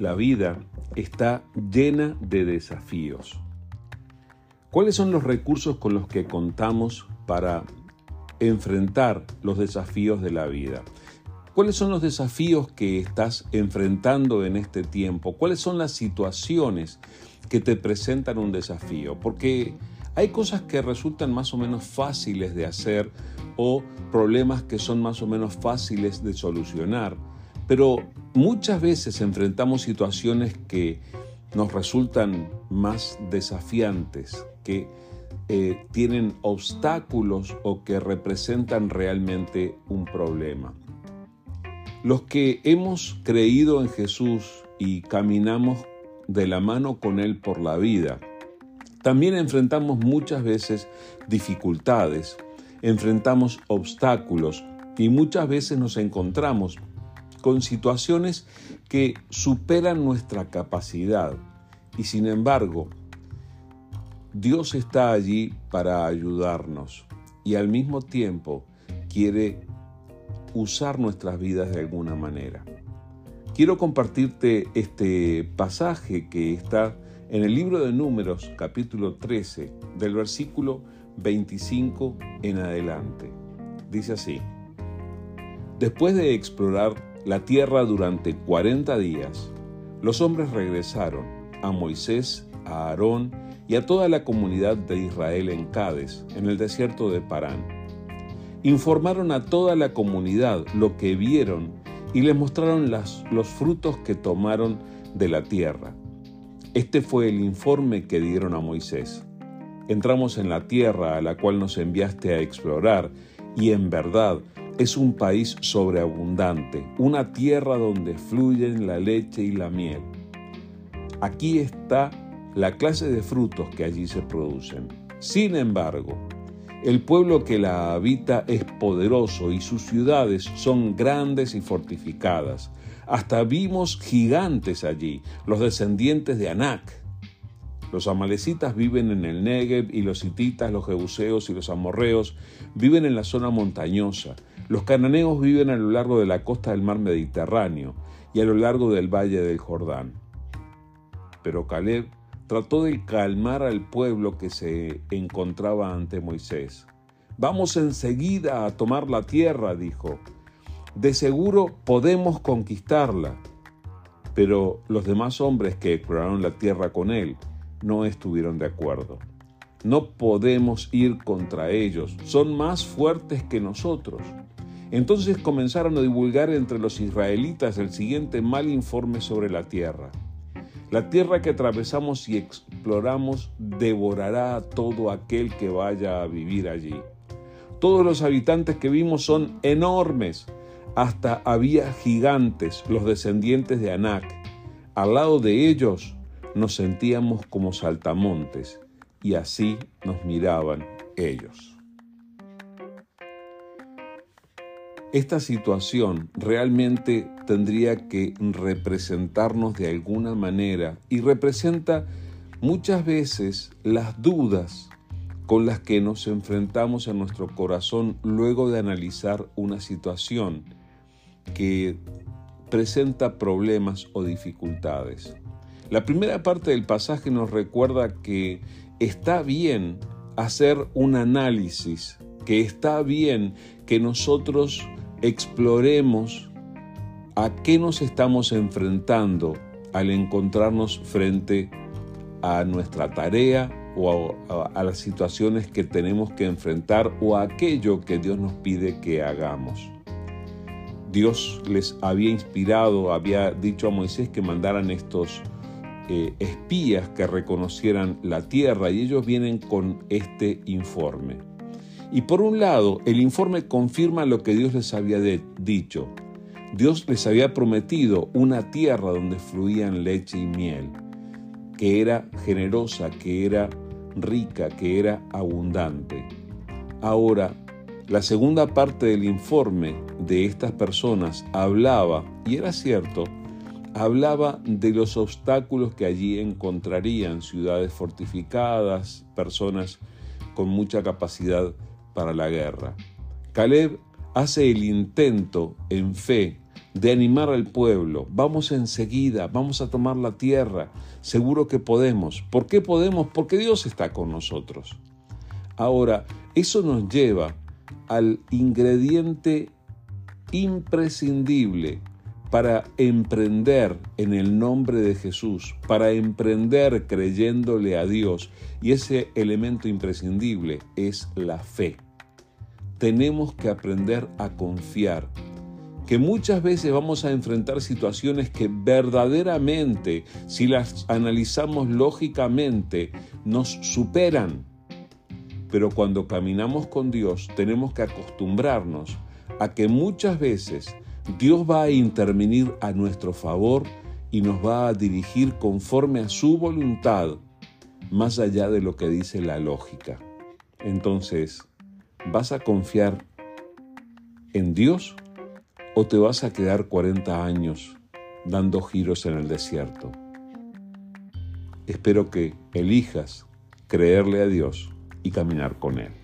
la vida está llena de desafíos. ¿Cuáles son los recursos con los que contamos para enfrentar los desafíos de la vida? ¿Cuáles son los desafíos que estás enfrentando en este tiempo? ¿Cuáles son las situaciones que te presentan un desafío? Porque hay cosas que resultan más o menos fáciles de hacer o problemas que son más o menos fáciles de solucionar, pero muchas veces enfrentamos situaciones que nos resultan más desafiantes, que eh, tienen obstáculos o que representan realmente un problema. Los que hemos creído en Jesús y caminamos de la mano con Él por la vida, también enfrentamos muchas veces dificultades, enfrentamos obstáculos y muchas veces nos encontramos con situaciones que superan nuestra capacidad. Y sin embargo, Dios está allí para ayudarnos y al mismo tiempo quiere usar nuestras vidas de alguna manera. Quiero compartirte este pasaje que está en el libro de Números, capítulo 13, del versículo 25 en adelante. Dice así, después de explorar la tierra durante 40 días, los hombres regresaron a Moisés, a Aarón y a toda la comunidad de Israel en Cádiz, en el desierto de Parán informaron a toda la comunidad lo que vieron y les mostraron los frutos que tomaron de la tierra. Este fue el informe que dieron a Moisés. Entramos en la tierra a la cual nos enviaste a explorar y en verdad es un país sobreabundante, una tierra donde fluyen la leche y la miel. Aquí está la clase de frutos que allí se producen. Sin embargo, el pueblo que la habita es poderoso y sus ciudades son grandes y fortificadas. Hasta vimos gigantes allí, los descendientes de Anac. Los amalecitas viven en el Negev y los hititas, los jebuseos y los amorreos viven en la zona montañosa. Los cananeos viven a lo largo de la costa del mar Mediterráneo y a lo largo del valle del Jordán. Pero Caleb trató de calmar al pueblo que se encontraba ante Moisés. Vamos enseguida a tomar la tierra, dijo. De seguro podemos conquistarla. Pero los demás hombres que exploraron la tierra con él no estuvieron de acuerdo. No podemos ir contra ellos, son más fuertes que nosotros. Entonces comenzaron a divulgar entre los israelitas el siguiente mal informe sobre la tierra. La tierra que atravesamos y exploramos devorará a todo aquel que vaya a vivir allí. Todos los habitantes que vimos son enormes. Hasta había gigantes, los descendientes de Anac. Al lado de ellos nos sentíamos como saltamontes y así nos miraban ellos. Esta situación realmente tendría que representarnos de alguna manera y representa muchas veces las dudas con las que nos enfrentamos en nuestro corazón luego de analizar una situación que presenta problemas o dificultades. La primera parte del pasaje nos recuerda que está bien hacer un análisis, que está bien que nosotros exploremos a qué nos estamos enfrentando al encontrarnos frente a nuestra tarea o a, las situaciones que tenemos que enfrentar o a aquello que Dios nos pide que hagamos. Dios les había inspirado, había dicho a Moisés que mandaran estos eh, espías que reconocieran la tierra y ellos vienen con este informe. Y por un lado, el informe confirma lo que Dios les había dicho. Dios les había prometido una tierra donde fluían leche y miel, que era generosa, que era rica, que era abundante. Ahora, la segunda parte del informe de estas personas hablaba, y era cierto, hablaba de los obstáculos que allí encontrarían, ciudades fortificadas, personas con mucha capacidad para la guerra. Caleb hace el intento en fe de animar al pueblo. Vamos enseguida, vamos a tomar la tierra. Seguro que podemos. ¿Por qué podemos? Porque Dios está con nosotros. Ahora, eso nos lleva al ingrediente imprescindible para emprender en el nombre de Jesús, para emprender creyéndole a Dios. Y ese elemento imprescindible es la fe. Tenemos que aprender a confiar, que muchas veces vamos a enfrentar situaciones que verdaderamente, si las analizamos lógicamente, nos superan. Pero cuando caminamos con Dios tenemos que acostumbrarnos a que muchas veces Dios va a intervenir a nuestro favor y nos va a dirigir conforme a su voluntad, más allá de lo que dice la lógica. Entonces, ¿vas a confiar en Dios o te vas a quedar 40 años dando giros en el desierto? Espero que elijas creerle a Dios y caminar con Él.